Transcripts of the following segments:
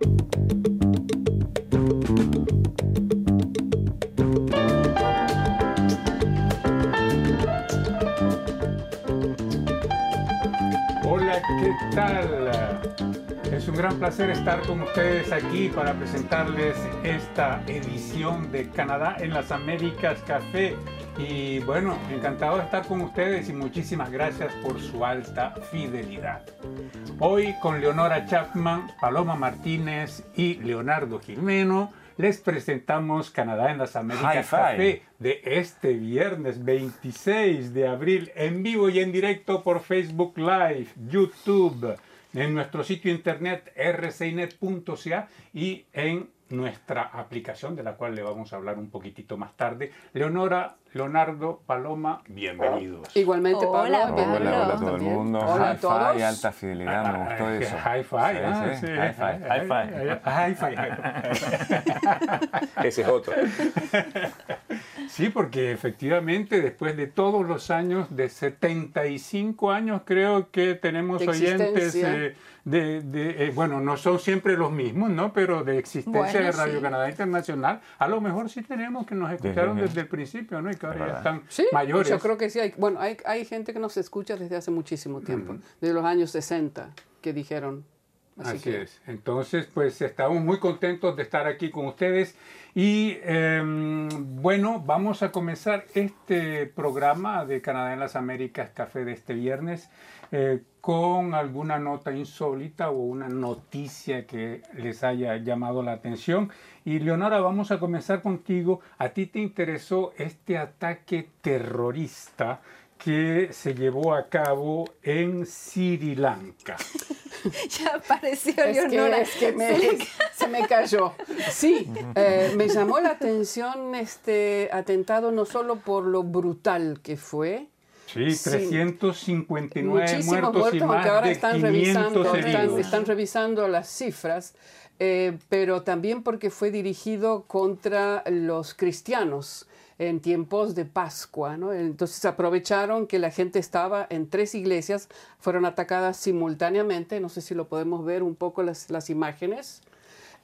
Hola, ¿qué tal? Es un gran placer estar con ustedes aquí para presentarles esta edición de Canadá en las Américas Café. Y bueno, encantado de estar con ustedes y muchísimas gracias por su alta fidelidad. Hoy con Leonora Chapman, Paloma Martínez y Leonardo Jimeno les presentamos Canadá en las Américas. Café de este viernes 26 de abril en vivo y en directo por Facebook Live, YouTube, en nuestro sitio internet rcinet.ca y en nuestra aplicación de la cual le vamos a hablar un poquitito más tarde. Leonora, Leonardo, Paloma, bienvenidos. Igualmente, Hola, Pablo. Hola, hola a todo el mundo. Hola a Hi-fi, todos. alta fidelidad, me gustó eso. Hi-fi, ah, Sí, sí. Hi-fi. Hi-fi. Ese es otro. Sí, porque efectivamente después de todos los años, de 75 años creo que tenemos oyentes eh, de, de, eh, bueno, no son siempre los mismos, ¿no? Pero de existencia Bueno, de Radio sí. Canadá Internacional, a lo mejor sí tenemos que nos escucharon Desde- desde el principio, ¿no? Y que ahora ya están Sí, mayores. yo creo que sí. Hay, bueno, hay, hay gente que nos escucha desde hace muchísimo tiempo, desde los años 60, que dijeron. Así, Así, que, es. Entonces, pues estamos muy contentos de estar aquí con ustedes. Y em, bueno, vamos a comenzar este programa de Canadá en las Américas Café de este viernes eh, con alguna nota insólita o una noticia que les haya llamado la atención. Y Leonora, vamos a comenzar contigo. ¿A ti te interesó este ataque terrorista que se llevó a cabo en Sri Lanka? Ya apareció Es que, Leonora. es que me- se me cayó. Sí, eh, me llamó la atención este atentado no solo por lo brutal que fue, Sí, Sí. 359 muchísimos muertos, muertos, y más aunque ahora de están 500 revisando, están revisando las cifras, eh, pero también porque fue dirigido contra los cristianos en tiempos de Pascua, ¿no? Entonces aprovecharon que la gente estaba en tres iglesias, fueron atacadas simultáneamente, no sé si lo podemos ver un poco las, las imágenes.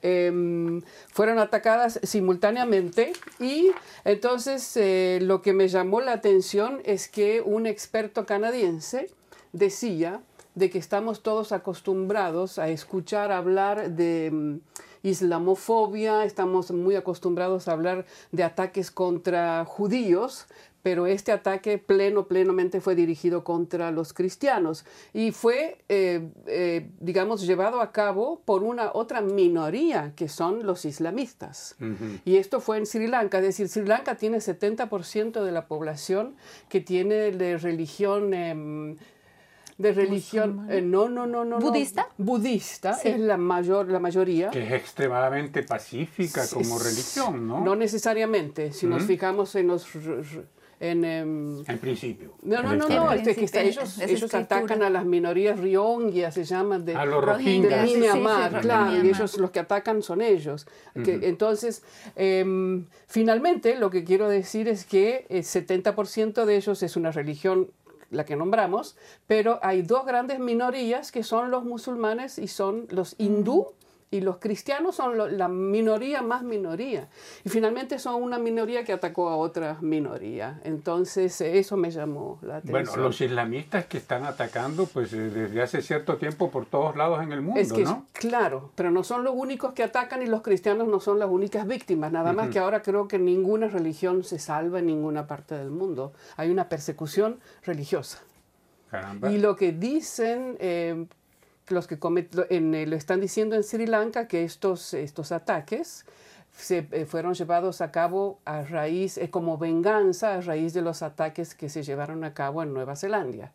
Em, fueron atacadas simultáneamente y entonces eh, lo que me llamó la atención es que un experto canadiense decía de que estamos todos acostumbrados a escuchar hablar de mm, islamofobia, estamos muy acostumbrados a hablar de ataques contra judíos, pero este ataque pleno, plenamente fue dirigido contra los cristianos y fue, eh, eh, digamos, llevado a cabo por una otra minoría que son los islamistas. Y esto fue en Sri Lanka, es decir, Sri Lanka tiene 70% de la población que tiene de religión... em, de religión, eh, no, no, no, no, no. ¿Budista? Budista Sí. es la mayor, la mayoría. Que es extremadamente pacífica como Es- religión, ¿no? No necesariamente. Si nos fijamos en los en, em, En principio. no, no, no, no, este, que está- principio, ellos, es ellos atacan a las minorías Rohingya, se llaman de, A los de Rohingyas. Sí, sí, Myanmar, sí, claro, y ellos los que atacan son ellos. Que, entonces, em, finalmente, lo que quiero decir es que el 70% de ellos es una religión la que nombramos, pero hay dos grandes minorías que son los musulmanes y son los hindú y los cristianos son lo- la minoría más minoría. Y finalmente son una minoría que atacó a otra minoría. Entonces, eso me llamó la atención. Bueno, los islamistas que están atacando pues eh, desde hace cierto tiempo por todos lados en el mundo, Es que, ¿no? claro, pero no son los únicos que atacan y los cristianos no son las únicas víctimas. Nada más que ahora creo que ninguna religión se salva en ninguna parte del mundo. Hay una persecución religiosa. Caramba. Y lo que dicen, eh, los que en, eh, lo están diciendo en Sri Lanka, que estos, estos ataques se eh, fueron llevados a cabo a raíz, eh, como venganza a raíz de los ataques que se llevaron a cabo en Nueva Zelanda.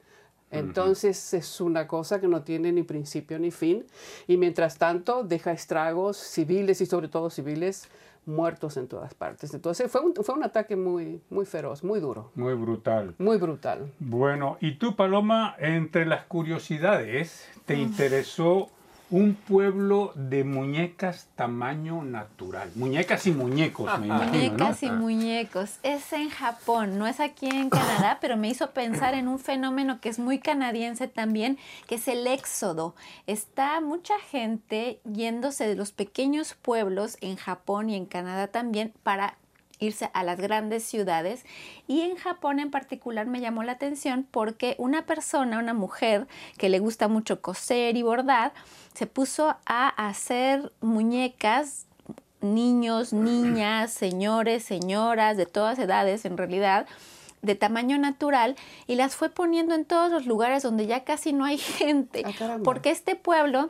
Entonces es una cosa que no tiene ni principio ni fin y mientras tanto deja estragos civiles y sobre todo civiles muertos en todas partes. Entonces fue un, fue un ataque muy, muy feroz, muy duro, Muy brutal. muy brutal. Bueno, y tú, Paloma, entre las curiosidades, te interesó un pueblo de muñecas tamaño natural. Muñecas y muñecos, me imagino. Muñecas y muñecos. Es en Japón, no es aquí en Canadá, pero me hizo pensar en un fenómeno que es muy canadiense también, que es el éxodo. Está mucha gente yéndose de los pequeños pueblos en Japón y en Canadá también para irse a las grandes ciudades. Y en Japón en particular me llamó la atención porque una persona, una mujer que le gusta mucho coser y bordar, se puso a hacer muñecas niños, niñas, señores, señoras de todas edades en realidad de tamaño natural y las fue poniendo en todos los lugares donde ya casi no hay gente, ah, porque este pueblo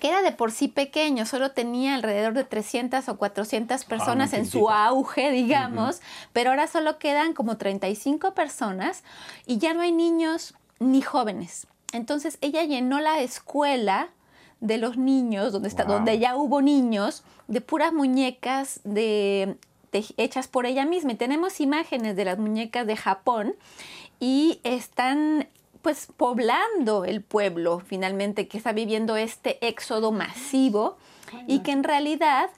que era de por sí pequeño, solo tenía alrededor de 300 o 400 ah, personas en su auge, digamos, pero ahora solo quedan como 35 personas y ya no hay niños ni jóvenes. Entonces ella llenó la escuela de los niños, donde, está, donde ya hubo niños, de puras muñecas de, hechas por ella misma. Y tenemos imágenes de las muñecas de Japón y están pues poblando el pueblo finalmente que está viviendo este éxodo masivo y que en realidad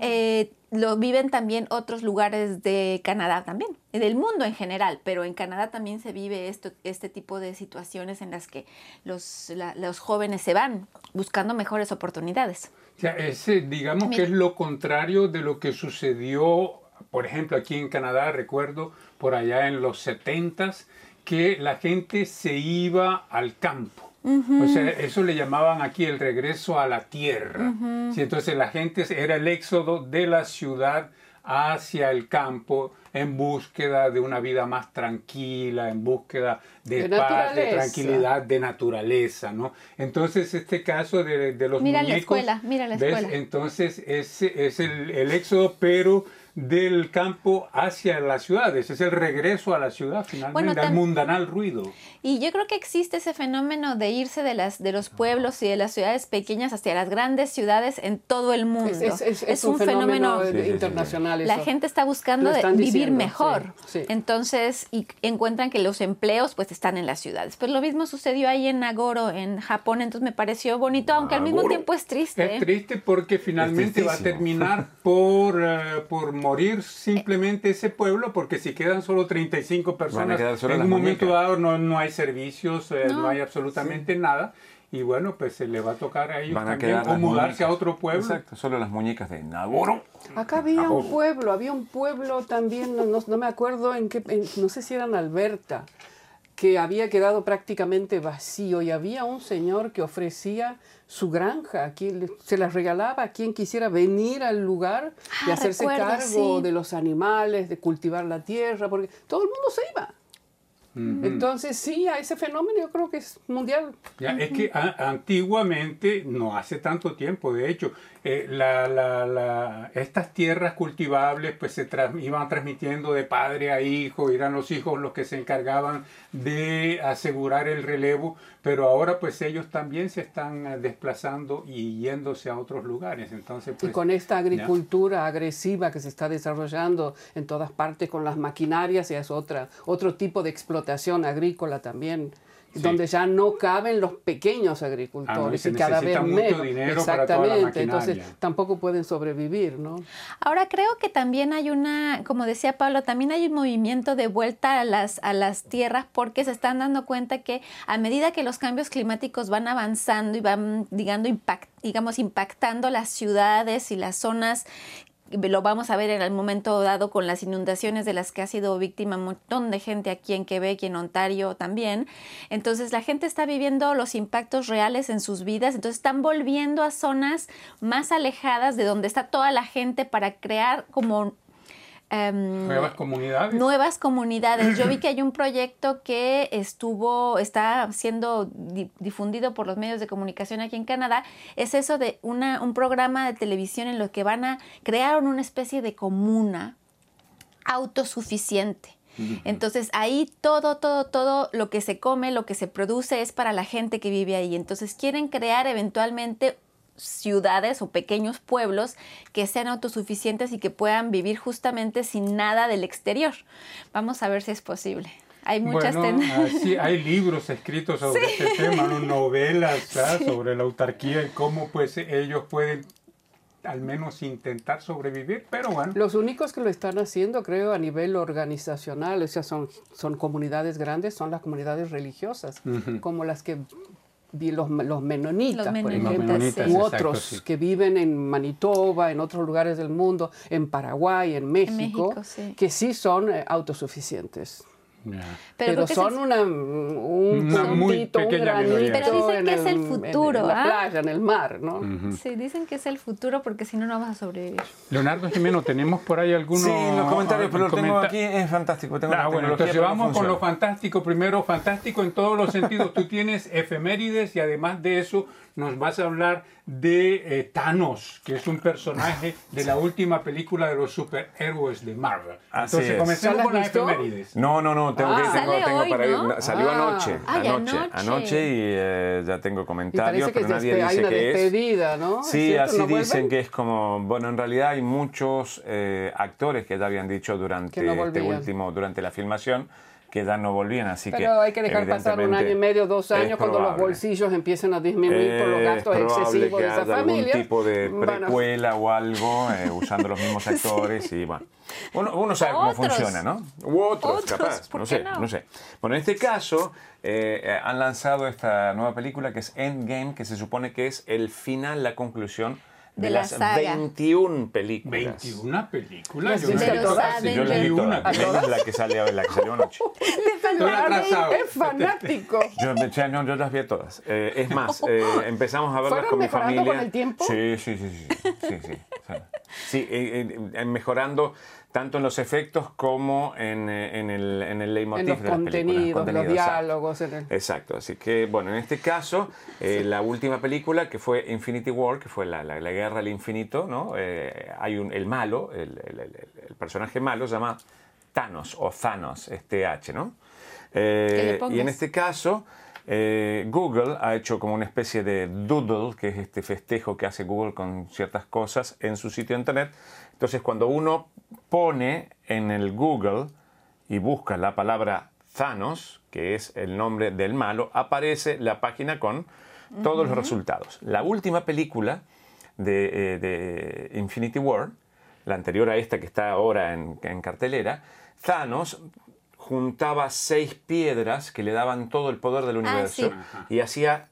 eh, lo viven también otros lugares de Canadá también, del mundo en general, pero en Canadá también se vive esto, este tipo de situaciones en las que los, los jóvenes se van buscando mejores oportunidades. O ese, digamos que es lo contrario de lo que sucedió, por ejemplo, aquí en Canadá, recuerdo, por allá en los 70s, que la gente se iba al campo. O sea, eso le llamaban aquí el regreso a la tierra. entonces la gente era el éxodo de la ciudad hacia el campo en búsqueda de una vida más tranquila, en búsqueda de, paz, de tranquilidad, de naturaleza, ¿no? Entonces este caso de, los mira la escuela, mira la escuela. Entonces ese es el, el éxodo, pero del campo hacia las ciudades, es el regreso a la ciudad finalmente, al mundanal ruido. Y yo creo que existe ese fenómeno de irse de, las, de los pueblos y de las ciudades pequeñas hacia las grandes ciudades en todo el mundo. Es, un, fenómeno, internacional. La gente está buscando vivir mejor. Entonces, y encuentran que los empleos pues están en las ciudades. Pues lo mismo sucedió ahí en Nagoro, en Japón, entonces me pareció bonito, aunque al mismo tiempo es triste. Es triste porque finalmente va a terminar por, uh, por morir simplemente ese pueblo, porque si quedan solo 35 personas, en un momento dado no, no, hay servicios, eh, no. hay absolutamente nada. Y bueno, pues se le va a tocar a ellos también o mudarse a otro pueblo. Exacto, solo las muñecas de Nagoro. Acá había un pueblo, había un pueblo también, no, no me acuerdo en qué, no sé si era en Alberta, que había quedado prácticamente vacío y había un señor que ofrecía su granja, quien se las regalaba a quien quisiera venir al lugar y ah, hacerse cargo de los animales, de cultivar la tierra, porque todo el mundo se iba. Entonces, sí, a ese fenómeno yo creo que es mundial. Ya, Es que antiguamente, no hace tanto tiempo, de hecho, eh, la, la, la, estas tierras cultivables pues se iban transmitiendo de padre a hijo, eran los hijos los que se encargaban de asegurar el relevo, pero ahora pues ellos también se están eh, desplazando y yéndose a otros lugares. Entonces, y pues, con esta agricultura agresiva que se está desarrollando en todas partes con las maquinarias, y es otra, otro tipo de explotación agrícola también donde ya no caben los pequeños agricultores ah, y cada vez menos. Dinero Exactamente, entonces tampoco pueden sobrevivir, ¿no? Ahora creo que también hay una, como decía Pablo, también hay un movimiento de vuelta a las a las tierras porque se están dando cuenta que a medida que los cambios climáticos van avanzando y van digamos, digamos impactando las ciudades y las zonas lo vamos a ver en el momento dado con las inundaciones de las que ha sido víctima un montón de gente aquí en Quebec y en Ontario también. Entonces la gente está viviendo los impactos reales en sus vidas, entonces están volviendo a zonas más alejadas de donde está toda la gente para crear como Em, nuevas comunidades. Nuevas comunidades. Yo vi que hay un proyecto que estuvo, está siendo difundido por los medios de comunicación aquí en Canadá. Es eso de una, un programa de televisión en lo que van a crear una especie de comuna autosuficiente. Entonces ahí todo, todo, todo lo que se come, lo que se produce es para la gente que vive ahí. Entonces quieren crear eventualmente ciudades o pequeños pueblos que sean autosuficientes y que puedan vivir justamente sin nada del exterior. Vamos a ver si es posible. Hay muchas Bueno, ah, sí, hay libros escritos sobre este tema, ¿no? novelas ¿verdad? sobre la autarquía y cómo pues ellos pueden al menos intentar sobrevivir, pero bueno. Los únicos que lo están haciendo, creo, a nivel organizacional, o sea, son, son comunidades grandes, son las comunidades religiosas, como las que los, los menonitas, Los por menonitas, ejemplo, menonitas, u exacto, otros sí. que viven en Manitoba, en otros lugares del mundo, en Paraguay, en México, México, sí. que sí son eh, autosuficientes. Pero, son el- una, un Una muy puntito, un minoría. granito Pero dicen en que es el en- futuro, en, la ¿ah? playa, en el mar, ¿no? Sí, dicen que es el futuro porque si no, no vas a sobrevivir. Leonardo Jimeno, ¿tenemos por ahí algunos Sí, los comentarios, pero lo tengo comenta- aquí, es fantástico. Tengo Ah, la bueno, entonces no vamos con lo fantástico. Primero, fantástico en todos los sentidos. Tú tienes efemérides y además de eso nos vas a hablar de eh, Thanos, que es un personaje de la última película de los superhéroes de Marvel. Así Entonces es. comencemos ¿Ya la con las efemérides. No, no, no, tengo Ah. que tengo, Sale tengo hoy, para ir. ¿no? no, Salió Ah. anoche, Ay, anoche, anoche. anoche y eh, ya tengo comentarios, pero nadie hay dice una que es. despedida, ¿no? ¿Es Sí, cierto? así ¿No dicen vuelven? que es como, bueno, en realidad hay muchos eh, actores que ya habían dicho durante no este último, durante la filmación, que ya no volvían, así que. Pero hay que dejar pasar un año y medio, dos años, cuando los bolsillos empiecen a disminuir por los gastos excesivos que de esa familia. algún tipo de precuela o algo eh, usando los mismos actores y bueno. Uno, uno sabe cómo Otros. funciona, ¿no? U otros, Otros, capaz. ¿por No qué sé, no? no sé. Bueno, en este caso eh, han lanzado esta nueva película que es Endgame, que se supone que es el final, la conclusión de, De la las saga. 21 películas. 21 películas. Las yo Sí, yo las vi todas, menos la que salió, la que salió anoche. Es fanático. Yo, no, yo las vi todas. Eh, es más, eh, empezamos a verlas ¿Fueron con mi familia. con el tiempo? Sí, sí, sí, sí. sí, sí, sí. Sí, eh, eh, mejorando tanto en los efectos como en, eh, en el, en el leitmotiv En los de las películas, contenidos, los diálogos. en el- Exacto, así que bueno, en este caso, eh, la última película que fue Infinity War, que fue la, la- la guerra al infinito, ¿no? Eh, hay un, el malo, el, el- el- el personaje malo se llama Thanos o Thanos, es TH, ¿no? Eh, y en este caso, eh, Google ha hecho como una especie de doodle, que es este festejo que hace Google con ciertas cosas en su sitio internet. Entonces, cuando uno pone en el Google y busca la palabra Thanos, que es el nombre del malo, aparece la página con todos los resultados. La última película de, eh, de Infinity War, la anterior a esta que está ahora en, en cartelera, Thanos juntaba seis piedras que le daban todo el poder del universo y hacía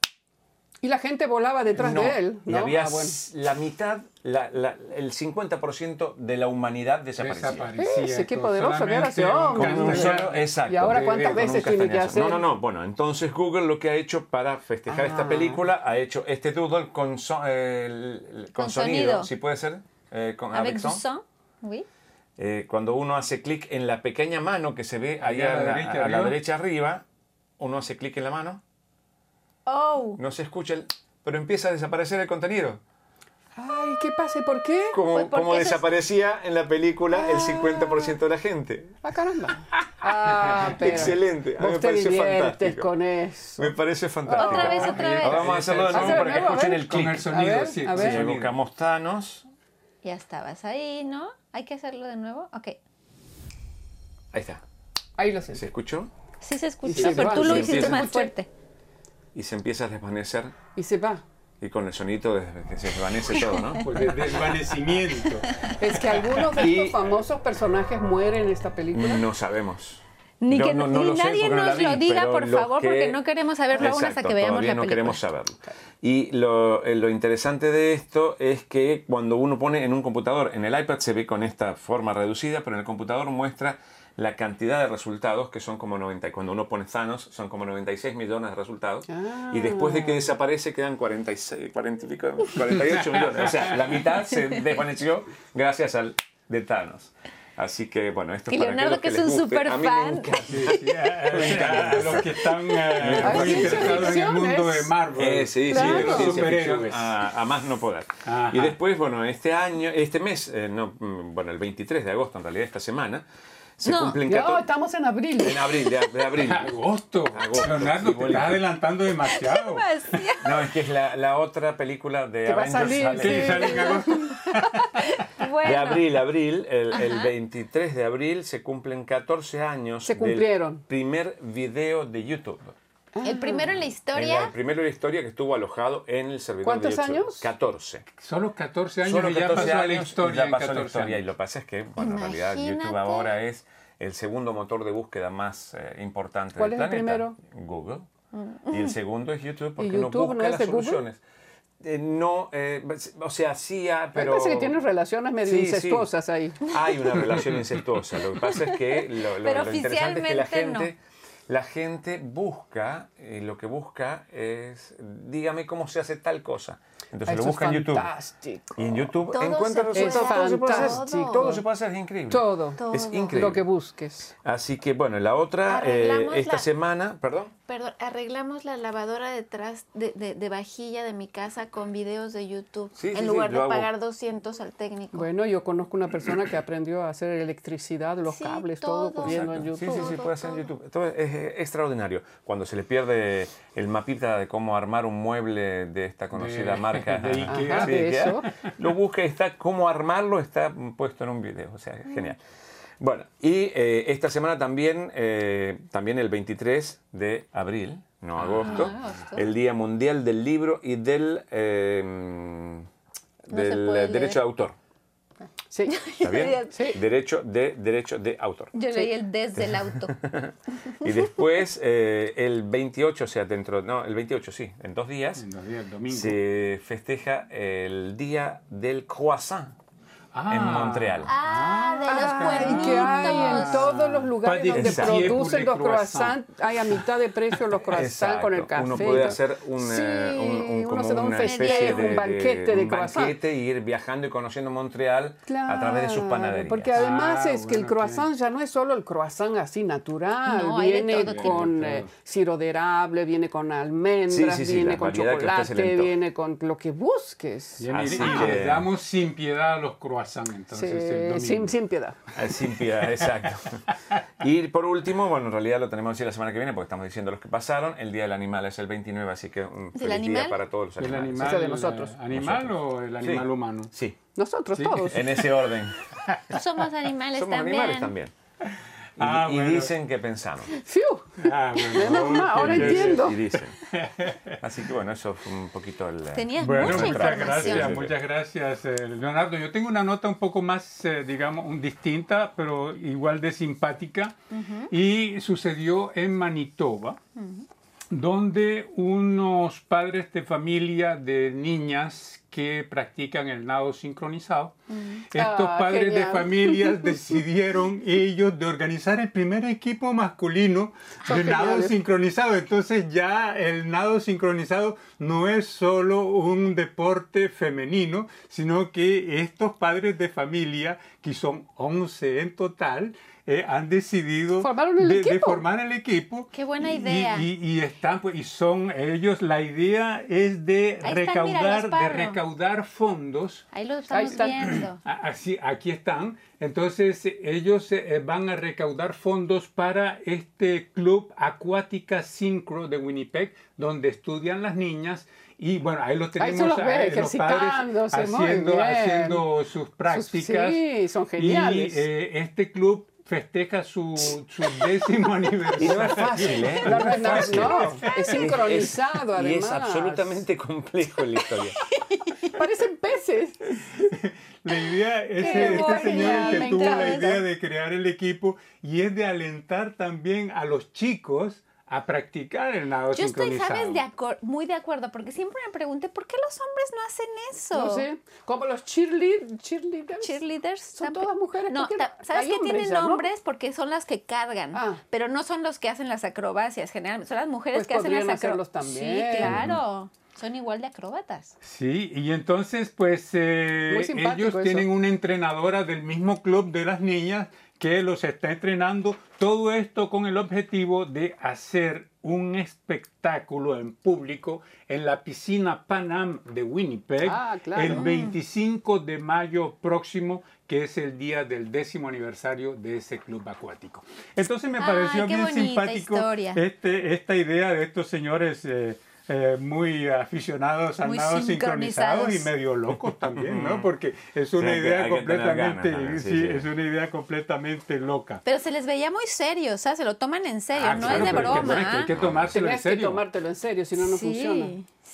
Y la gente volaba detrás no, de él. y ¿no? había Ah, bueno. la mitad, la- la- el 50% de la humanidad desaparecía. Desaparecía. Ese, qué poderoso que era ese hombre. Un solo- exacto. Y ahora cuántas veces tiene que hacer. No, no, no. Bueno, entonces Google lo que ha hecho para festejar esta Ah. película ha hecho este doodle con, so- eh, el- con Con sonido, sonido. si puede ser, eh, con Avec avec son. son, oui. Eh, cuando uno hace clic en la pequeña mano que se ve allá a la a la, derecha a la arriba. derecha arriba, uno hace clic en la mano, Oh, no se escucha, el- pero empieza a desaparecer el contenido. Ay, ¿qué pasa? ¿Y por qué? Como, Pues como eso es- desaparecía en la película el 50% de la gente. Ah, caramba. Ah, pero Excelente, a mí me diviertes fantástico. con eso. Me parece fantástico. Otra vez, otra vez. Ahora vamos a hacerlo de nuevo para que nuevo, a escuchen el Con clic. el sonido, A ver, sí. a con ver. evocamos Thanos, ya estabas ahí, ¿no? Hay que hacerlo de nuevo. Ok. ahí está. Ahí lo sé. ¿Se escuchó? Sí se escuchó, pero va, tú lo hiciste más fuerte. Y se empieza a desvanecer Y se va. y con el sonito se desvanece todo, ¿no? Pues de desvanecimiento. Es que algunos de Y- estos famosos personajes mueren en esta película. No sabemos. Ni que no- no ni nadie no nos lo diga, por favor, que- porque no queremos saberlo aún hasta Exacto, que veamos la no película. queremos saberlo. Y lo, eh, lo interesante de esto es que cuando uno pone en un computador, en el iPad se ve con esta forma reducida, pero en el computador muestra la cantidad de resultados, que son como 90, y cuando uno pone Thanos, son como 96 millones de resultados, y después de que desaparece quedan 46, 40 y pico, 48 millones, o sea, la mitad se desvaneció gracias al de Thanos. Así que, bueno, esto es Y para Leonardo, aquellos que es un les guste. A mí me superfan. encanta. Sí, sí, a, a los que están eh, muy interesados en el mundo es- de Marvel. Eh, sí, Claro. sí, de los superhéroes. a, a más no poder. Ajá. Y después, bueno, este año, este mes, eh, no, mm, bueno, el 23 de agosto, en realidad esta semana, se No. cumplen No, 14 estamos en abril. en abril, de, de abril. Agosto. Agosto, Leonardo, te estás adelantando demasiado. No, es que es la, la otra película de Que va a Avengers salir, sale- ¿Qué Sí. sale en agosto? De Bueno, abril, abril, el, el Ajá. 23 de abril se cumplen 14 años Se cumplieron. del primer video de YouTube. El primero en la En historia. la- el primero de la historia que estuvo alojado en el servidor ¿Cuántos de YouTube. años? 14. Solo 14 años Solo y ya 14 pasó la años y historia ya en pasó la 14 historia. Y años. lo que pasa es que, bueno, en realidad YouTube Imagínate. ahora es el segundo motor de búsqueda más eh, importante ¿Cuál del es el planeta. primero? Google. Y el segundo es YouTube porque YouTube uno no busca es las soluciones. Eh, no, eh, o sea, sí, ah, Me pero... parece que tienes relaciones medio Sí, sí. incestuosas ahí. Hay una relación incestuosa. Lo que pasa es que lo, lo- Pero lo interesante es que la oficialmente no. La gente busca, y lo que busca es, dígame cómo se hace tal cosa. Entonces Eso lo busca es en YouTube. fantástico. Y en YouTube Todo encuentra resultados. hacer. Todo se puede hacer. Fantástico. Todo se puede hacer, es increíble. Todo. Es Todo. increíble. Lo que busques. Así que bueno, la otra, eh, esta la- semana, perdón. Perdón, arreglamos la lavadora detrás de, de- de vajilla de mi casa con videos de YouTube. Sí, sí, en sí, lugar lo de hago. pagar 200 al técnico. Bueno, yo conozco una persona que aprendió a hacer electricidad, los Sí, cables, todo, todo. corriendo en. YouTube. Sí, sí, sí, Todo, puede ser en todo. YouTube. Todo es, es extraordinario. Cuando se le pierde el mapita de cómo armar un mueble de esta conocida De- marca de Ikea. Ajá, de eso. lo busca está cómo armarlo, está puesto en un video. O sea, genial. Bueno, y eh, esta semana también, eh, también el 23 de abril, no agosto, agosto. el Día Mundial del Libro y del, eh, del derecho de autor. Sí. ¿Está bien? Sí. Derecho de derecho de autor. Yo leí el desde el auto. Y después, eh, el 28, o sea, dentro, no, el 28, sí, en dos días, En los días domingo. se festeja el Día del Croissant Ah. en Montreal. Ah, de los Ay, que hay en cuernitos. todos los lugares donde siècle producen los croissants. croissants, hay a mitad de precio los croissants con el café. Uno puede hacer un, Sí, eh, un- un- uno como se da un una festejo, especie de, un banquete de, un croissant. banquete y ir viajando y conociendo Montreal a través de sus Claro, panaderías. Porque además Ah, es que el bueno, croissant ya no es solo el croissant así natural, No, viene todo con eh, viene con almendras, Sí, sí, sí, viene con le chocolate, viene con lo que busques. Bien, Así y que- les damos sin piedad a los croissants entonces Sí, el domingo. sin, sin piedad. Ah, Sin piedad, exacto. Y por último, bueno, en realidad lo tenemos decir la semana que viene porque estamos diciendo los que pasaron. El Día del Animal es el 29, así que un ¿Del feliz día animal? para todos los ¿El animales. animal Ese de nosotros. eh, animal o el animal Sí. humano? Sí, Nosotros Sí. todos. en ese orden. Somos animales Somos también. animales también. Y, Ah, y bueno. dicen que pensamos. Fiu. Ah, bueno, ahora entiendo. Y dicen. Así que bueno, eso fue un poquito el... eh, Tenías Bueno, mucha muchas gracias, muchas gracias, eh, Leonardo. Yo tengo una nota un poco más, eh, digamos, un- distinta, pero igual de simpática. Y sucedió en Manitoba, donde unos padres de familia de niñas que practican el nado sincronizado, estos Ah, padres de genial. familias decidieron ellos de organizar el primer equipo masculino Son de nado sincronizado. Entonces ya el nado sincronizado no es solo un deporte femenino, sino que estos padres de familia, que son 11 en total, eh, han decidido de, de formar el equipo. Qué buena Y- idea. Y, y están, pues, y son ellos, la idea es de Ahí están, recaudar, míralos, de Pablo. recaudar fondos Ahí lo estamos están. viendo. Así, aquí están. Entonces eh, ellos eh, van a recaudar fondos para este club Acuática Synchro de Winnipeg, donde estudian las niñas. Y bueno, ahí los tenemos se los ve a- los padres haciendo, haciendo sus prácticas. sí, son geniales. Y eh, este club festeja su, su décimo Y aniversario. no es fácil, ¿eh? No es verdad, fácil. no, es sincronizado y es además. absolutamente complejo la historia. Parecen peces. La idea es Qué este bueno, señor el que tuvo la idea de crear el equipo y es de alentar también a los chicos a practicar el nado Yo estoy. ¿sabes? De acor- muy de acuerdo, porque siempre me pregunté por qué los hombres no hacen eso. No sé, como los cheerlead, cheerleaders. Cheerleaders. Son todas mujeres, No, ¿por qué ta- no? ¿sabes hombres tienen ya, ¿no? nombres? Porque son las que cargan. Ah. Pero no son los que hacen las acrobacias generalmente. Son las mujeres Pues que hacen las acrobacias. también. Sí, claro. Son igual de acróbatas. Sí, y entonces pues eh, ellos eso. tienen una entrenadora del mismo club de las niñas que los está entrenando. Todo esto con el objetivo de hacer un espectáculo en público en la piscina Panam de Winnipeg Ah, claro. el 25 de mayo próximo, que es el día del décimo aniversario de ese club acuático. Entonces me pareció qué bien simpático este, esta idea de estos señores eh, eh, muy aficionados al Muy nado sincronizados y medio locos también, ¿no? Porque es una Sí, hay idea hay completamente, ganas sí, sí, sí. es una idea completamente loca. Pero se les veía muy serios, ¿sabes? Se lo toman en serio, Ah, no claro, es de pero es que, broma. es que hay que tomárselo en Tenías que serio. tomártelo en serio, si no, no sí, funciona.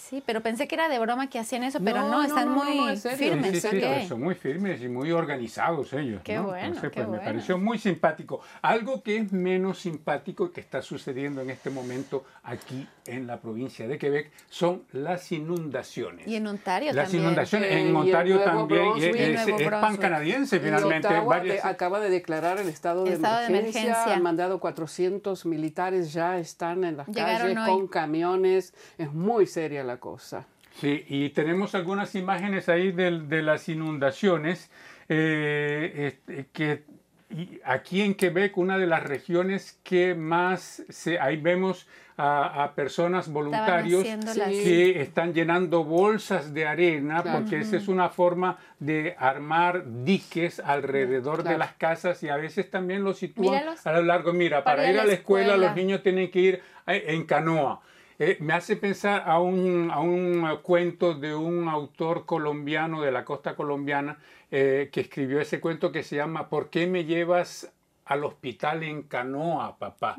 Sí, pero pensé que era de broma que hacían eso, pero No, no, no, están no, no, muy firmes. sí, sí, ¿ok? pero son muy firmes y muy organizados ellos. Qué ¿no? bueno, Entonces, qué pues, me bueno. pareció muy simpático. Algo que es menos simpático que está sucediendo en este momento aquí en la provincia de Quebec son las inundaciones. Y en Ontario las también. inundaciones Eh, en Ontario también. y es, Y es- es pan canadiense finalmente. Ottawa varias- de- acaba de declarar el estado de, Estado de emergencia. emergencia. Han mandado 400 militares, ya están en las Llegaron calles hoy. con camiones. Es muy seria la cosa. Sí, y tenemos algunas imágenes ahí del- de, las inundaciones, eh, este, que y aquí en Quebec, una de las regiones que más, se, ahí vemos a, a personas voluntarios que están llenando bolsas de arena, Claro. porque esa es una forma de armar diques alrededor de Claro. las casas y a veces también los sitúan Míralos. a lo largo. Mira, para, ir a la escuela, escuela. los niños tienen que ir eh, en canoa. Eh, me hace pensar a un, a un cuento de un autor colombiano de la costa colombiana eh, que escribió ese cuento que se llama ¿Por qué me llevas al hospital en canoa, papá?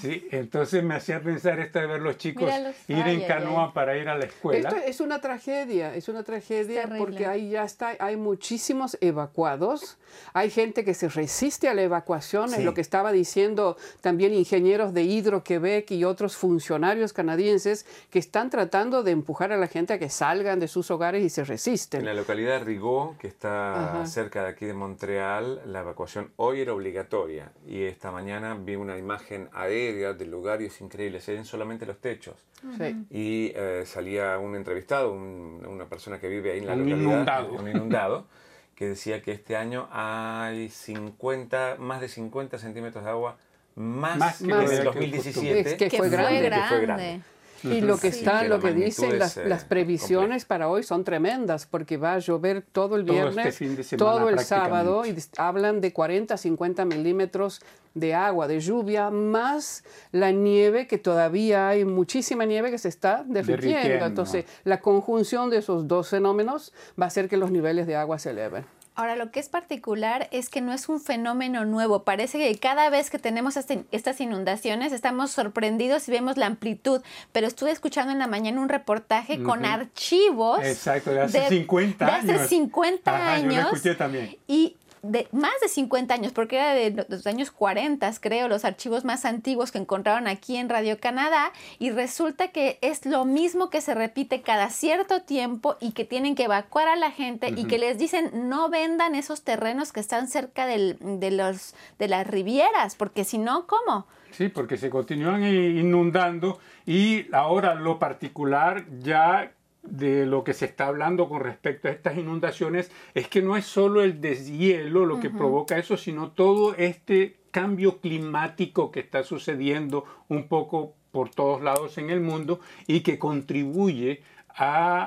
Sí, entonces me hacía pensar esto de ver los chicos Míralos. ir Ay, en ay, canoa ay. para ir a la escuela. Esto es una tragedia, es una tragedia porque ahí ya está, hay muchísimos evacuados, hay gente que se resiste a la evacuación, Sí. es lo que estaba diciendo también ingenieros de Hidro-Quebec y otros funcionarios canadienses que están tratando de empujar a la gente a que salgan de sus hogares y se resisten. En la localidad de Rigaud, que está Ajá. cerca de aquí de Montreal, la evacuación hoy era obligatoria. Y esta mañana vi una imagen aérea del lugar y es increíble, se ven solamente los techos. Sí. Y eh, salía un entrevistado, un- una persona que vive ahí en la Un localidad, inundado. un inundado, que decía que este año hay 50, más de 50 centímetros de agua más, Más que que en el que 2017. Es que fue grande. Que fue grande. Y lo que está, lo que dicen las, eh, las previsiones compleja. para hoy son tremendas porque va a llover todo el Todo este viernes, fin de semana todo el sábado y hablan de 40 50 milímetros de agua, de lluvia, más la nieve que todavía hay muchísima nieve que se está derritiendo. Derritiendo. Entonces, la conjunción de esos dos fenómenos va a hacer que los niveles de agua se eleven. Ahora, lo que es particular es que no es un fenómeno nuevo. Parece que cada vez que tenemos este- estas inundaciones estamos sorprendidos y vemos la amplitud. Pero estuve escuchando en la mañana un reportaje con archivos. Exacto, de hace 50 de años. hace 50 Ajá, yo lo años. escuché también. Y de más de 50 años, porque era de los años 40, creo, los archivos más antiguos que encontraron aquí en Radio Canadá, y resulta que es lo mismo que se repite cada cierto tiempo y que tienen que evacuar a la gente y que les dicen no vendan esos terrenos que están cerca del- de, los, de las rivieras, porque si no, ¿cómo? Sí, porque se continúan i- inundando y ahora lo particular ya de lo que se está hablando con respecto a estas inundaciones es que no es solo el deshielo lo que provoca eso, sino todo este cambio climático que está sucediendo un poco por todos lados en el mundo y que contribuye a,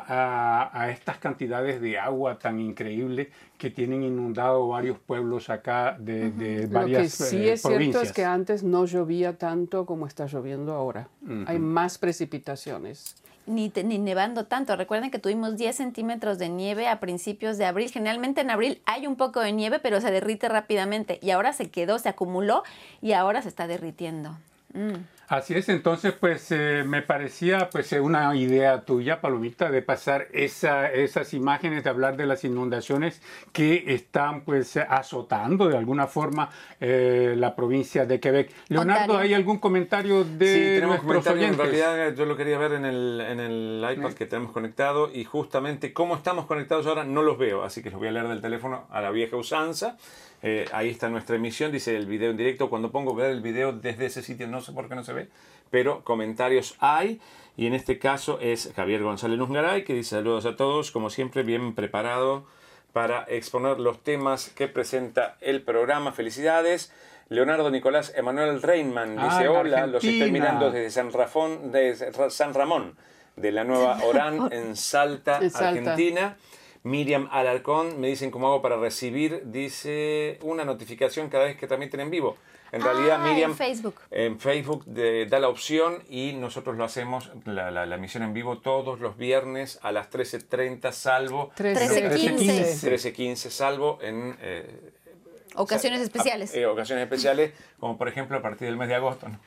a- a estas cantidades de agua tan increíbles que tienen inundado varios pueblos acá de, de Lo varias que sí eh, es cierto provincias. es que antes no llovía tanto como está lloviendo ahora. Hay más precipitaciones. Ni, te- ni nevando tanto. Recuerden que tuvimos 10 centímetros de nieve a principios de abril. Generalmente en abril hay un poco de nieve, pero se derrite rápidamente. Y ahora se quedó, se acumuló y ahora se está derritiendo. Mm. Así es, entonces pues eh, me parecía pues eh, una idea tuya, Palomita, de pasar esa, esas imágenes, de hablar de las inundaciones que están pues azotando de alguna forma eh, la provincia de Quebec. Leonardo, Ontario. ¿hay algún comentario de Sí, tenemos nuestros comentarios. En realidad, eh, yo lo quería ver en el, en el iPad que tenemos conectado y justamente cómo estamos conectados ahora no los veo, así que los voy a leer del teléfono a la vieja usanza. Eh, ahí está nuestra emisión, dice el video en directo. Cuando pongo ver el video desde ese sitio, no sé por qué no se ve, pero comentarios hay. Y en este caso es Javier González Nuzgaray, que dice saludos a todos, como siempre, bien preparado para exponer los temas que presenta el programa. Felicidades. Leonardo Nicolás Emanuel Reinman Ah, dice hola, los estoy mirando desde San, Rafón, de San Ramón, de la Nueva Orán en Salta, En Salta. Argentina. Miriam Alarcón me dicen cómo hago para recibir, dice una notificación cada vez que transmiten en vivo. En realidad, Ah, en Miriam Facebook. en Facebook de- da la opción y nosotros lo hacemos, la, la, la emisión en vivo, todos los viernes a las 13.30, salvo 13:15. 13.15, salvo en eh, Ocasiones especiales. eh, ocasiones especiales, como por ejemplo a partir del mes de agosto. ¿no?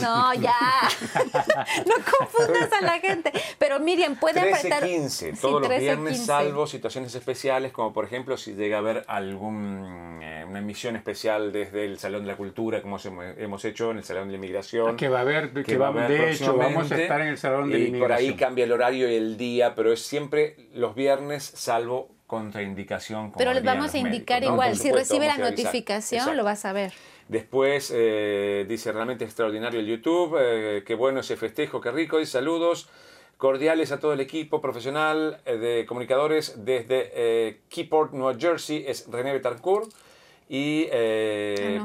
No, ya. no confundas a la gente. Pero Miriam, puede apretar. 13.15, Sí, todos los 13:15. viernes, salvo situaciones especiales, como por ejemplo si llega a haber algún, eh, una emisión especial desde el Salón de la Cultura, como hemos- hemos hecho en el Salón de la Inmigración. Que va a haber, que, va a haber de hecho, vamos a estar en el Salón de la y por ahí Inmigración. cambia el horario y el día, pero es siempre los viernes, salvo contraindicación. como Pero les vamos a indicar médicos, ¿no? igual. Si recibe la notificación, Exacto. lo vas a ver. Después eh, dice realmente extraordinario el YouTube, eh, qué bueno ese festejo, qué rico, y saludos cordiales a todo el equipo profesional eh, de comunicadores desde eh, Keyport, Nueva Jersey, es René Betancourt. Y eh,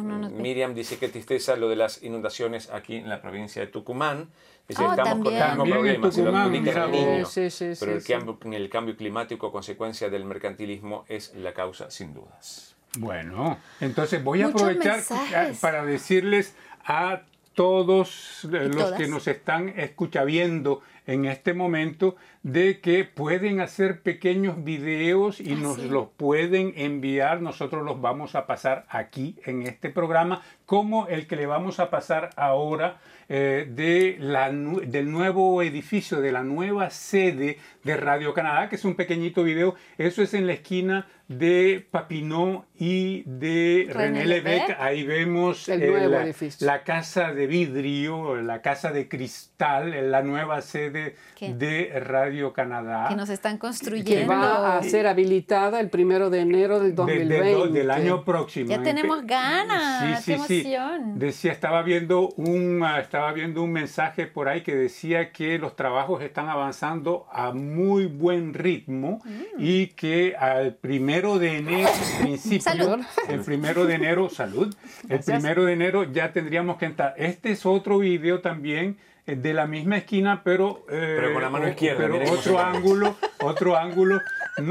Miriam dice que tristeza lo de las inundaciones aquí en la provincia de Tucumán. Dice, Oh, estamos con el mismo problema, se lo adjudican niño. Sí, sí, pero sí, el sí. cambio, el cambio climático, consecuencia del mercantilismo, es la causa sin dudas. Bueno, entonces voy a Muchos aprovechar mensajes. para decirles a todos los todas. que nos están escucha viendo en este momento de que pueden hacer pequeños videos y Ah, nos los pueden enviar. Nosotros los vamos a pasar aquí en este programa, como el que le vamos a pasar ahora eh, de la, del nuevo edificio, de la nueva sede de Radio Canadá, que es un pequeñito video. Eso es en la esquina de Papineau y de René René Lebec. Lebec. Ahí vemos El eh, la, la casa de vidrio, la casa de cristal, eh, la nueva sede ¿Qué? de Radio Canadá. Que nos están que construyendo. va a ser habilitada el primero de enero del de- 2020. de- do- del año próximo. Ya En tenemos ganas, qué emoción. Decía, estaba viendo un estaba viendo un mensaje por ahí que decía que los trabajos están avanzando a muy buen ritmo Mm. y que al primero de enero, principio, Salud. el primero de enero, salud, el primero de enero ya tendríamos que entrar. Este es otro video también eh, de la misma esquina, pero, eh, Pero con la mano izquierda, pero cómo otro ángulo, otro ángulo.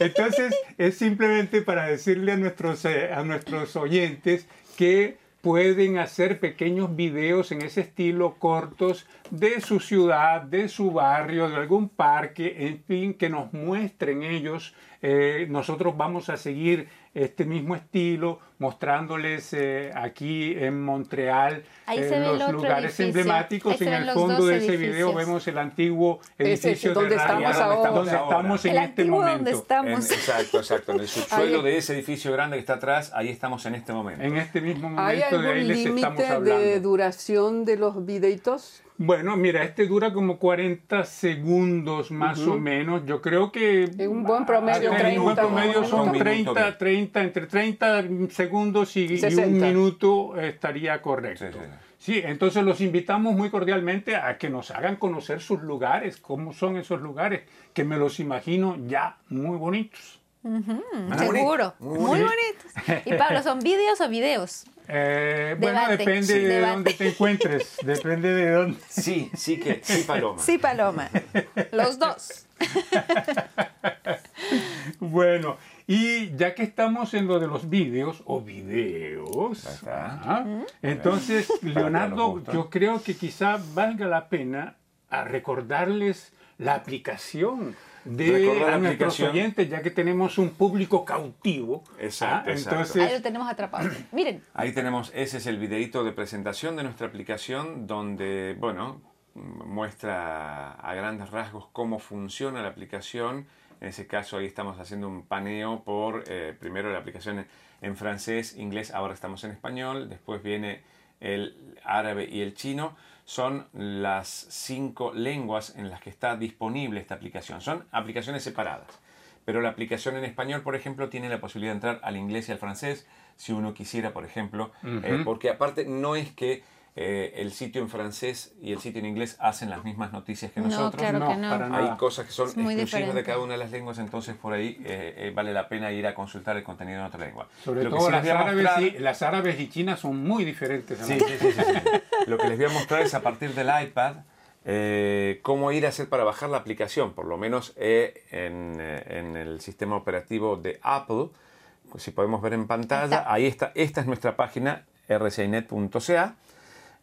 Entonces, es simplemente para decirle a nuestros, eh, a nuestros oyentes que pueden hacer pequeños videos en ese estilo cortos de su ciudad, de su barrio, de algún parque, en fin, que nos muestren ellos. Eh, nosotros vamos a seguir este mismo estilo, mostrándoles eh, aquí en Montreal eh, los lugares edificio. emblemáticos. Ahí En el fondo de ese video edificios. vemos el antiguo edificio donde de radio, estamos ahora. donde estamos en el este antiguo momento. donde En- estamos. exacto, exacto. En el subsuelo Ahí- de ese edificio grande que está atrás, ahí estamos en este momento. En este mismo ¿Hay momento de ahí algún les estamos límite de hablando. duración de los videitos? Bueno, mira, este dura como 40 segundos más o menos. Yo creo que... En un buen promedio, en un buen 30 promedio son minutos. 30, 30, entre 30 segundos y, y un 60. minuto estaría correcto. Sí, sí. Sí, entonces los invitamos muy cordialmente a que nos hagan conocer sus lugares, cómo son esos lugares, que me los imagino ya muy bonitos. Seguro. Muy bonitos. Y Pablo, ¿son vídeos o videos? Eh, bueno, depende sí, de debate. dónde te encuentres, depende de dónde. Sí, sí que, sí, Paloma. Sí, Paloma. Los dos. Bueno, y ya que estamos en lo de los vídeos o videos, ajá, entonces, que nos Leonardo, yo creo que quizá valga la pena a recordarles la aplicación de Recordar la a nuestros oyentes, ya que tenemos un público cautivo. Exacto, ¿ah? exacto. Entonces, Ahí lo tenemos atrapado. Miren, Ahí tenemos, ese es el videito de presentación de nuestra aplicación donde, bueno, muestra a grandes rasgos cómo funciona la aplicación. En ese caso ahí estamos haciendo un paneo por, eh, primero la aplicación en, francés, inglés, ahora estamos en español, después viene el árabe y el chino. Son las cinco lenguas en las que está disponible esta aplicación. Son aplicaciones separadas. Pero la aplicación en español, por ejemplo, tiene la posibilidad de entrar al inglés y al francés, si uno quisiera, por ejemplo, eh, porque aparte no es que eh, el sitio en francés y el sitio en inglés hacen las mismas noticias que No, nosotros. claro No, que no. para Hay nada. cosas que son Es muy exclusivas de cada una de las lenguas, entonces por ahí eh, eh, vale la pena ir a consultar el contenido en otra lengua. sobre Lo todo sí las árabes, mostrar- y, las árabes y chinas son muy diferentes. a Sí, sí, sí, sí, sí. Lo que les voy a mostrar es a partir del iPad. eh, cómo ir a hacer para bajar la aplicación, por lo menos eh, en, eh, en el sistema operativo de Apple. Pues si podemos ver en pantalla, ahí está, esta es nuestra página rcinet.ca.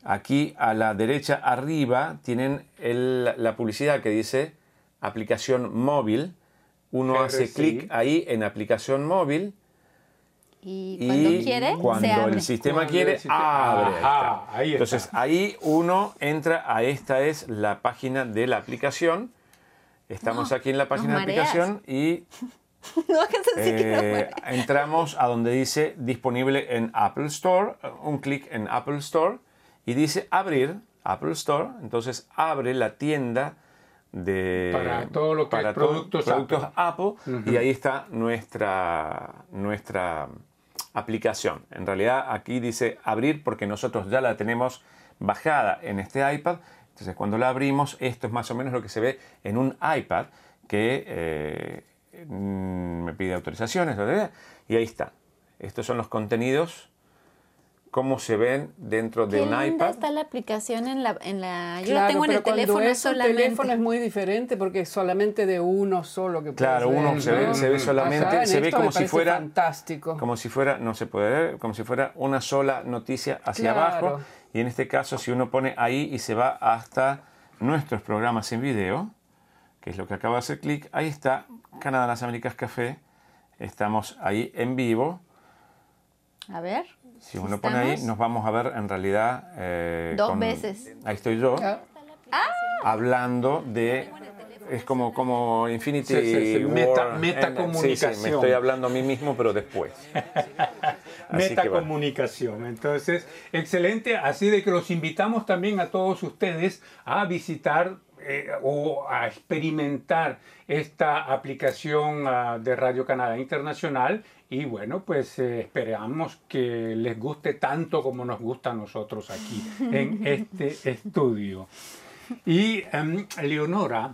Aquí a la derecha arriba tienen el- la publicidad que dice aplicación móvil. Uno hace RCI. clic ahí en aplicación móvil Y y cuando quiere, cuando se abre. el sistema Cuando quiere, el sistema- abre. ahí Ajá, ahí está. Entonces ahí uno entra a esta es la página de la aplicación. Estamos No, aquí en la página de mareas. aplicación y No hagas así que no eh, entramos a donde dice disponible en Apple Store, un clic en Apple Store y dice abrir Apple Store, entonces abre la tienda de Para todo lo que es productos productos Apple, y ahí está nuestra nuestra aplicación. En realidad aquí dice abrir porque nosotros ya la tenemos bajada en este iPad. Entonces cuando la abrimos, esto es más o menos lo que se ve en un iPad que eh, mm, me pide autorizaciones, y ahí está. Estos son los contenidos, cómo se ven dentro de Qué un linda iPad. está la aplicación en la... En la yo la tengo en pero el teléfono es solamente. teléfono es muy diferente porque es solamente de uno solo que Claro, uno ver, se ve, ¿no? se ve solamente, Ajá, se ve como si fuera fantástico. como si fuera, no se puede ver, como si fuera una sola noticia hacia Claro. abajo. Y en este caso, si uno pone ahí y se va hasta nuestros programas en video, que es lo que acaba de hacer clic, ahí está Canadá Las Américas Café. Estamos ahí en vivo. A ver. Si uno pone ahí, nos vamos a ver en realidad. eh, Dos veces. Ahí estoy yo, Ah, hablando de. Es como, como Infinity Sí, sí, sí, meta- metacomunicación. Sí, sí, me estoy hablando a mí mismo, pero después. Metacomunicación. Entonces, excelente. Así de que los invitamos también a todos ustedes a visitar eh, o a experimentar esta aplicación ah, de Radio Canadá Internacional. Y bueno, pues eh, esperamos que les guste tanto como nos gusta a nosotros aquí en este estudio. Y em, Leonora,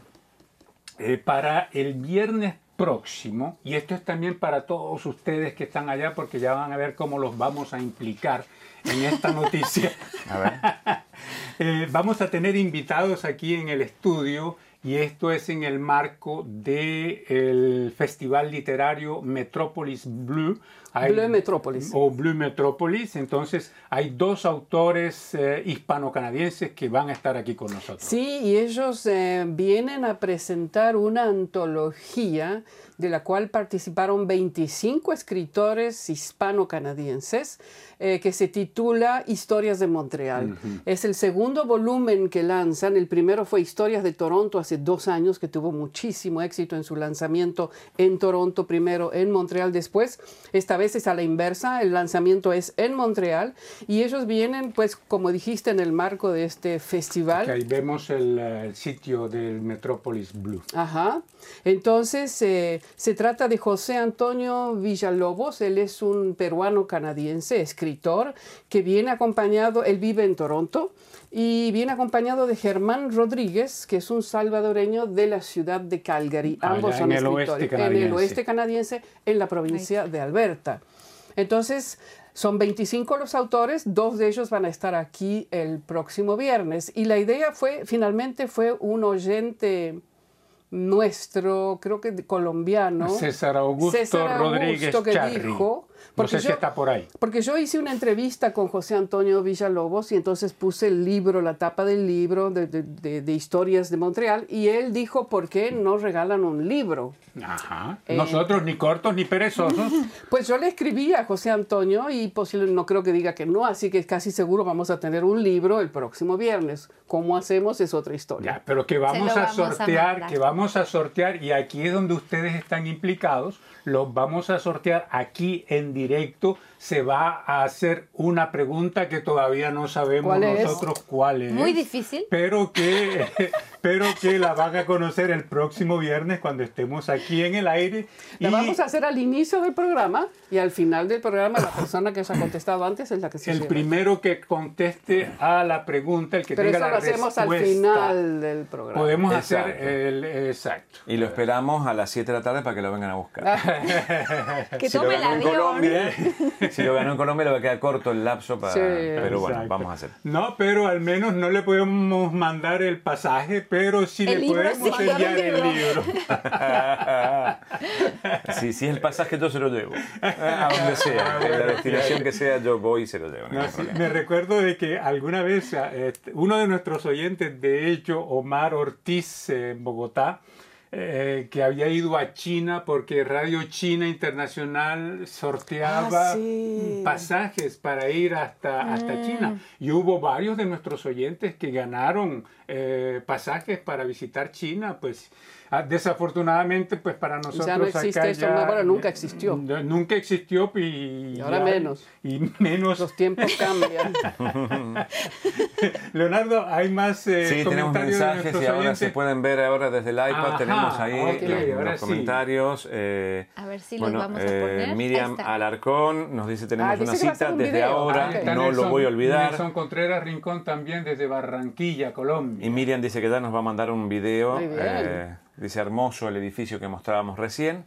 eh, para el viernes próximo, y esto es también para todos ustedes que están allá, porque ya van a ver cómo los vamos a implicar en esta noticia. A ver. Eh, vamos a tener invitados aquí en el estudio y esto es en el marco del Festival Literario Metrópolis Blue. Hay- Bleu Metrópolis. O Blue Metrópolis. Entonces hay dos autores eh, hispano-canadienses que van a estar aquí con nosotros. Sí, y ellos eh, vienen a presentar una antología de la cual participaron 25 escritores hispano-canadienses eh, que se titula Historias de Montreal. Es el segundo volumen que lanzan. El primero fue Historias de Toronto hace dos años, que tuvo muchísimo éxito en su lanzamiento en Toronto primero, en Montreal después. Esta vez es a la inversa, el lanzamiento es en Montreal y ellos vienen, pues, como dijiste, en el marco de este festival. Ahí vemos el, eh, el sitio del Metrópolis Blue. Ajá. Entonces, eh, se trata de José Antonio Villalobos. Él es un peruano canadiense, escritor, que viene acompañado, él vive en Toronto, y viene acompañado de Germán Rodríguez, que es un salvadoreño de la ciudad de Calgary. Allá Ambos en son el oeste escritores. En el canadiense. oeste canadiense, en la provincia de Alberta. Entonces, son 25 los autores, dos de ellos van a estar aquí el próximo viernes. Y la idea fue, finalmente, fue un oyente nuestro, creo que colombiano. César Augusto César Rodríguez Augusto, que Charri. dijo, No porque sé si yo- está por ahí. porque yo hice una entrevista con José Antonio Villalobos y entonces puse el libro, la tapa del libro de, de- de- de historias de Montreal y él dijo, ¿por qué no regalan un libro? Ajá. Eh, Nosotros ni cortos ni perezosos. Pues yo le escribí a José Antonio y posible, no creo que diga que no, así que casi seguro vamos a tener un libro el próximo viernes. ¿Cómo hacemos? Es otra historia. Ya, pero que vamos a vamos a sortear, mandar. que vamos a sortear, y aquí es donde ustedes están implicados, los vamos a sortear aquí en directo. Se va a hacer una pregunta que todavía no sabemos ¿Cuál es? nosotros cuál es. Muy difícil. Pero que, pero que la van a conocer el próximo viernes cuando estemos aquí en el aire. La Y- vamos a hacer al inicio del programa y al final del programa la persona que os ha contestado antes es la que se El lleva. primero que conteste a la pregunta, el que Pero tenga eso la lo hacemos al final del programa. Podemos Exacto. hacer el exacto. Y lo esperamos a las 7 de la tarde para que lo vengan a buscar. Que Si lo tome el ganó en. Colombia, si lo ganó en Colombia, le va a quedar corto el lapso para. Sí. pero bueno, Exacto. vamos a hacer. No, pero al menos no le podemos mandar el pasaje, pero sí El le libro podemos sí. enviar el libro. Si es el pasaje, yo se lo llevo. A donde sea. En la destinación que sea, yo voy y se lo llevo. no sí, me recuerdo de que alguna vez este, uno de nuestros oyentes, de hecho, Omar Ortiz en Bogotá, eh, que había ido a China porque Radio China Internacional sorteaba Ah, sí. pasajes para ir hasta, hasta China. Y hubo varios de nuestros oyentes que ganaron eh, pasajes para visitar China, pues ah, desafortunadamente pues para nosotros Ya no existe acá eso, no, bueno, nunca existió. nunca existió y, Y ahora ya- menos. y menos Los tiempos cambian. Leonardo, hay más eh, Sí, tenemos mensajes y ahora oyentes? se pueden ver ahora desde el iPad. Ajá, tenemos ahí los, ahora los sí. comentarios. eh, A ver si los vamos a eh, poner. Miriam. Alarcón nos dice tenemos Ah, dice una cita un desde ahora, Ah, no lo voy a olvidar. Nelson Contreras Rincón también desde Barranquilla, Colombia. Y Miriam dice que ya nos va a mandar un video. Muy bien. Dice hermoso el edificio que mostrábamos recién.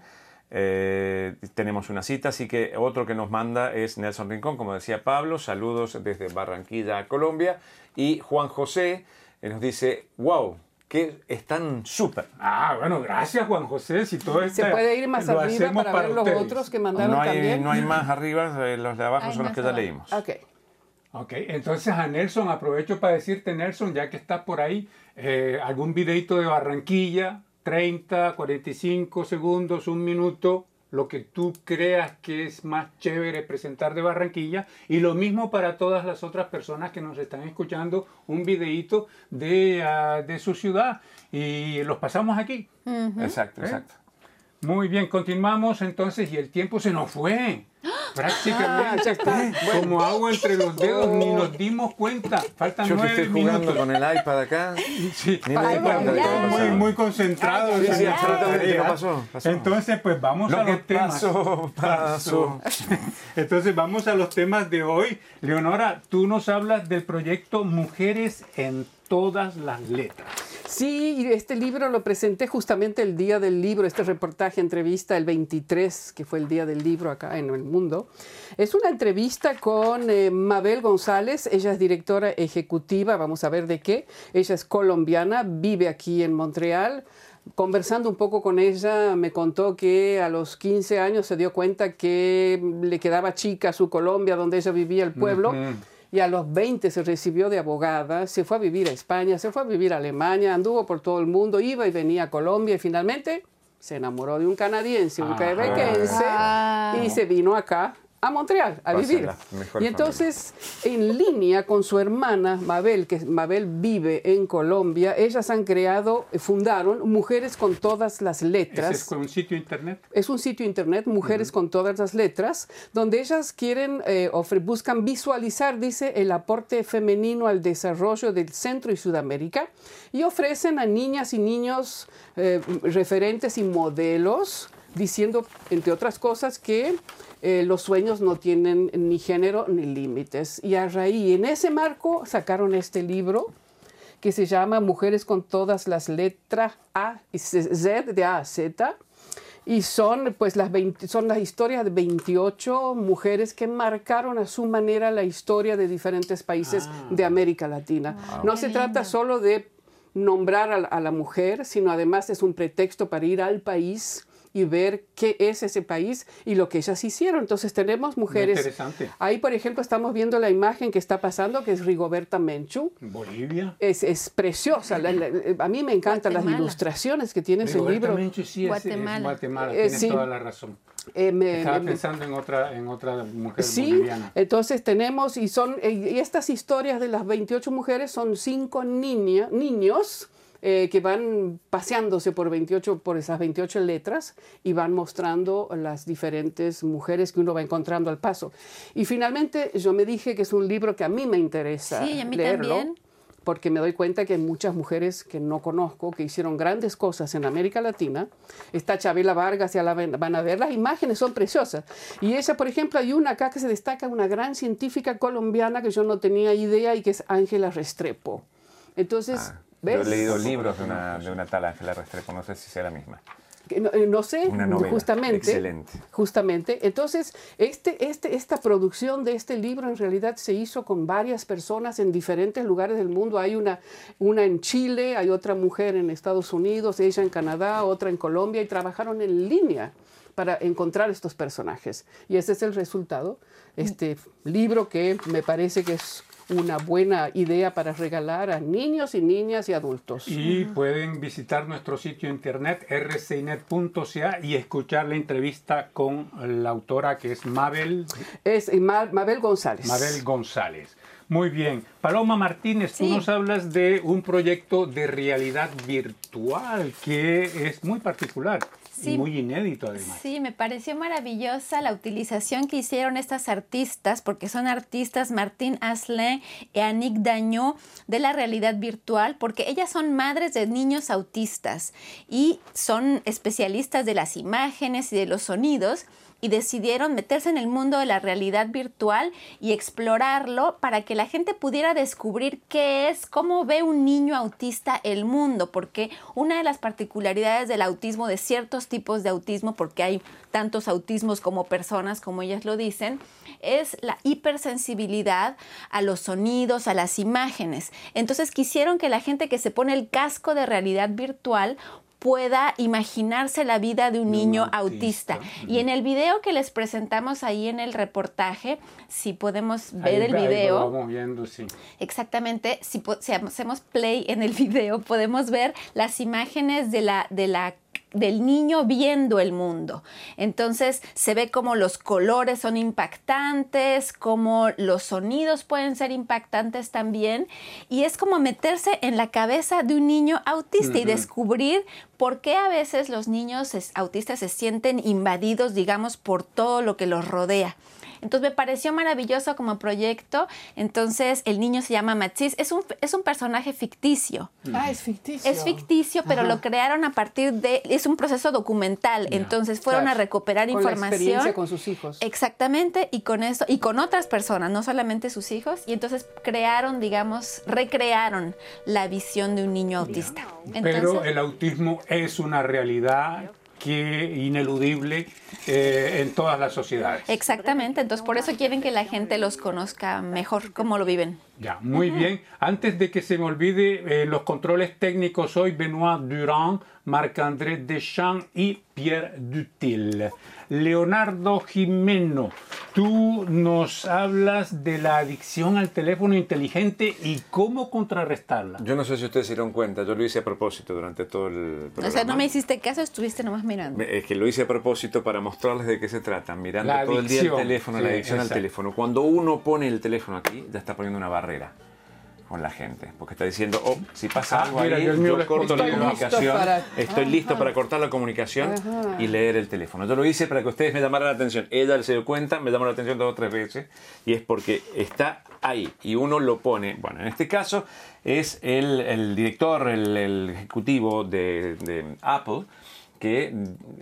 Eh, tenemos una cita, así que otro que nos manda es Nelson Rincón, como decía Pablo. Saludos desde Barranquilla, Colombia. Y Juan José eh, nos dice: ¡Wow! Que están súper. Ah, bueno, gracias Juan José. Si todo Se está- puede ir más arriba para, ver los ustedes. otros que mandaron No hay, también. no hay más arriba, eh, los de abajo Hay son los que ya abajo. leímos. Ok. Ok, entonces a Nelson, aprovecho para decirte, Nelson, ya que estás por ahí, eh, algún videito de Barranquilla, 30, 45 segundos, un minuto, lo que tú creas que es más chévere presentar de Barranquilla. Y lo mismo para todas las otras personas que nos están escuchando, un videito de, ah, de su ciudad. Y los pasamos aquí. Exacto, ¿Eh? exacto. Muy bien, continuamos entonces y el tiempo se nos fue. Ah, ya está. como agua entre los dedos, ni nos dimos cuenta. Faltan Yo que nueve estoy jugando minutos. con el iPad acá. Sí, Ni me di Ay, cuenta de ay, que ay. estaba muy, muy absolutamente, tarea. ¿qué pasó? Pasó. Entonces, pues vamos Lo a que los temas. pasó, pasó. Entonces vamos a los temas de hoy. Leonora, tú nos hablas del proyecto Mujeres en todas las letras. Sí, este libro lo presenté justamente el día del libro, este reportaje, entrevista el 23, que fue el día del libro acá en el mundo. Es una entrevista con eh, Mabel González, ella es directora ejecutiva, vamos a ver de qué. Ella es colombiana, vive aquí en Montreal. Conversando un poco con ella, me contó que a los 15 años se dio cuenta que le quedaba chica su Colombia, donde ella vivía, el pueblo. Y a los 20 se recibió de abogada, se fue a vivir a España, se fue a vivir a Alemania, anduvo por todo el mundo, iba y venía a Colombia y finalmente se enamoró de un canadiense, un Ah. quebequense Ah. y se vino acá a Montreal a vivir. Y entonces, en línea con su hermana Mabel, que Mabel vive en Colombia, ellas han creado, eh, fundaron Mujeres con todas las letras. Es con un sitio internet. Es un sitio internet, Mujeres con todas las letras, donde ellas quieren, eh, ofre- buscan visualizar, dice, el aporte femenino al desarrollo del Centro y Sudamérica y ofrecen a niñas y niños eh, referentes y modelos, diciendo, entre otras cosas, que eh, los sueños no tienen ni género ni límites. Y a raíz, en ese marco, sacaron este libro que se llama Mujeres con todas las letras A y Z de A a Z. Y son, pues, las 20 son las historias de 28 mujeres que marcaron a su manera la historia de diferentes países de América Latina. no Qué se trata solo de nombrar a la mujer, sino además es un pretexto para ir al país y ver qué es ese país y lo que ellas hicieron. Entonces tenemos mujeres. interesante. Ahí, por ejemplo, estamos viendo la imagen que está pasando, que es Rigoberta Menchú. Bolivia. Es, es preciosa. La- la- a mí me encantan las Guatemala. ilustraciones que tiene ese Rigoberta libro. Menchú sí es- es Guatemala. Guatemala. Eh, tienes sí. toda la razón. Eh, me- Estaba me- pensando en otra, en otra mujer Sí, boliviana. entonces tenemos, y son, eh, y estas historias de las 28 mujeres son cinco niña, niños eh, que van paseándose por 28, por esas 28 letras y van mostrando las diferentes mujeres que uno va encontrando al paso. Y finalmente yo me dije que es un libro que a mí me interesa Sí, a mí leerlo. también. porque me doy cuenta que hay muchas mujeres que no conozco que hicieron grandes cosas en América Latina. Está Chabela Vargas, ya la van a ver, las imágenes son preciosas. Y ella, por ejemplo, hay una acá que se destaca, una gran científica colombiana que yo no tenía idea y que es Ángela Restrepo. Entonces, ah, Yo he leído libros de una, de una tal Ángela Restrepo, no sé si sea la misma. Eh, no, sé, justamente. Excelente. Justamente. Entonces, este, este, esta producción de este libro en realidad se hizo con varias personas en diferentes lugares del mundo. Hay una, una en Chile, hay otra mujer en Estados Unidos, ella en Canadá, otra en Colombia, y trabajaron en línea para encontrar estos personajes. Y ese es el resultado. Este libro que me parece que es una buena idea para regalar a niños y niñas y adultos. Y pueden visitar nuestro sitio internet rcinet.ca y escuchar la entrevista con la autora que es Mabel. Es Mabel González. Mabel González. Muy bien. Paloma Martínez, tú nos hablas de un proyecto de realidad virtual que es muy particular muy inédito además. Sí, me pareció maravillosa la utilización que hicieron estas artistas, porque son artistas Martín Aslen y Anik Daño de la realidad virtual, porque ellas son madres de niños autistas y son especialistas de las imágenes y de los sonidos y decidieron meterse en el mundo de la realidad virtual y explorarlo para que la gente pudiera descubrir qué es, cómo ve un niño autista el mundo, porque una de las particularidades del autismo, de ciertos tipos de autismo, porque hay tantos autismos como personas, como ellas lo dicen, es la hipersensibilidad a los sonidos, a las imágenes. Entonces quisieron que la gente que se pone el casco de realidad virtual pueda imaginarse la vida de un niño autista. Y en el video que les presentamos ahí en el reportaje, si podemos ver el video. vamos viendo, sí. Exactamente, si, si, hacemos play en el video, podemos ver las imágenes de la, de la del niño viendo el mundo. Entonces se ve como los colores son impactantes, como los sonidos pueden ser impactantes también, y es como meterse en la cabeza de un niño autista y descubrir por qué a veces los niños autistas se sienten invadidos, digamos, por todo lo que los rodea. Entonces me pareció maravilloso como proyecto. Entonces el niño se llama Matsis. Es un, es un personaje ficticio. Ah, es ficticio. Es ficticio, pero lo crearon a partir de... Es un proceso documental. Entonces fueron a recuperar con información. La experiencia con sus hijos. Exactamente. Y con eso, y con otras personas, no solamente sus hijos. Y entonces crearon, digamos, recrearon la visión de un niño autista. pero el autismo es una realidad que ineludible eh, en todas las sociedades. Exactamente, entonces por eso quieren que la gente los conozca mejor, cómo lo viven. Ya, muy bien. Antes de que se me olvide, eh, los controles técnicos hoy, Benoit Durand, Marc-André Deschamps y Pierre Dutil. Leonardo Jimeno, tú nos hablas de la adicción al teléfono inteligente y cómo contrarrestarla. Yo no sé si ustedes se dieron cuenta, yo lo hice a propósito durante todo el programa. O sea, no me hiciste caso, estuviste nomás mirando. Es que lo hice a propósito para mostrarles de qué se trata, mirando todo el día el teléfono, la adicción al teléfono. Cuando uno pone el teléfono aquí, ya está poniendo una barrera con la gente, porque está diciendo, oh, si pasa ah, algo ahí, yo corto la comunicación, estoy listo para cortar la comunicación y leer el teléfono. Yo lo hice para que ustedes me llamaran la atención. Ella se dio cuenta, me llamó la atención dos o tres veces, y es porque está ahí y uno lo pone, bueno, en este caso es el, director, el, ejecutivo de Apple, que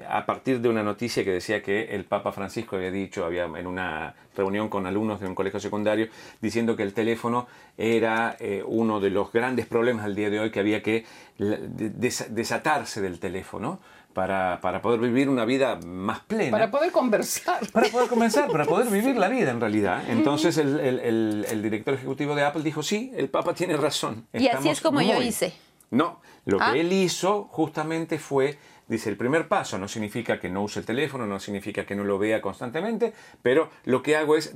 a partir de una noticia que decía que el Papa Francisco había dicho, había en una reunión con alumnos de un colegio secundario, diciendo que el teléfono era eh, uno de los grandes problemas al día de hoy, que había que desatarse del teléfono. Para, para, poder vivir una vida más plena. Para poder conversar. Para poder conversar, para poder vivir la vida en realidad. Entonces el, el, el, director ejecutivo de Apple dijo, sí, el Papa tiene razón. y así es como yo hice. No, lo que ah. él hizo justamente fue Dice, el primer paso no significa que no use el teléfono, no significa que no lo vea constantemente, pero lo que hago es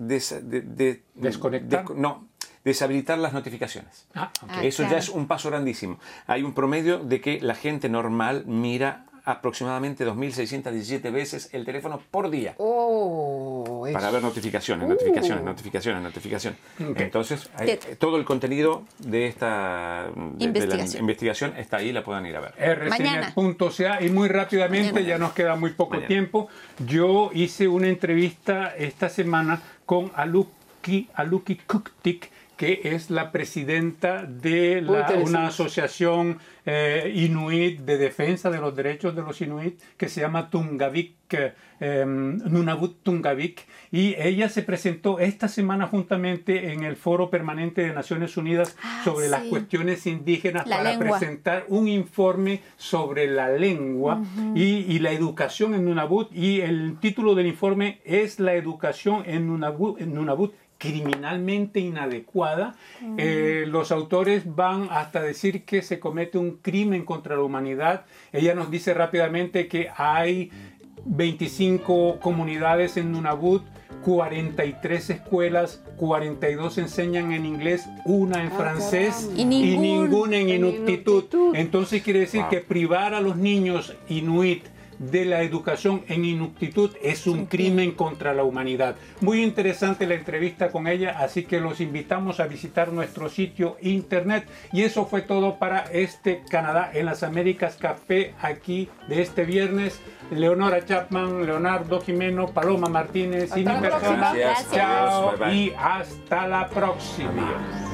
desconectar. no, deshabilitar las notificaciones. Ah, Eso ya es un paso grandísimo. Hay un promedio de que la gente normal mira aproximadamente 2.617 veces el teléfono por día. Oh, para ver notificaciones, notificaciones, uh. notificaciones, notificaciones. Entonces, todo el contenido de esta investigación. está ahí, la pueden ir a ver. rcnet.ca y muy rápidamente, ya nos queda muy poco tiempo, yo hice una entrevista esta semana con Aluki, Aluki Kuktik, que es la presidenta de la, una asociación eh, inuit de defensa de los derechos de los inuit que se llama Tungavik, eh, Nunavut Tungavik, y ella se presentó esta semana juntamente en el Foro Permanente de Naciones Unidas Ah, sobre las cuestiones indígenas La para lengua. presentar un informe sobre la lengua y, y la educación en Nunavut, y el título del informe es La educación en Nunavut, en Nunavut criminalmente inadecuada. Eh, los autores van hasta decir que se comete un crimen contra la humanidad. Ella nos dice rápidamente que hay 25 comunidades en Nunavut, 43 escuelas, 42 enseñan en inglés, una en Ah, francés. Y ningún- ninguna en en inuktitut. inuktitut. Entonces quiere decir Wow. que privar a los niños inuit de la educación en inuktitut es un crimen contra la humanidad. Muy interesante la entrevista con ella, así que los invitamos a visitar nuestro sitio internet. Y eso fue todo para este Canadá en las Américas Café aquí de este viernes. Leonora Chapman, Leonardo Jimeno, Paloma Martínez y mi persona. Chao y hasta la próxima. Adiós.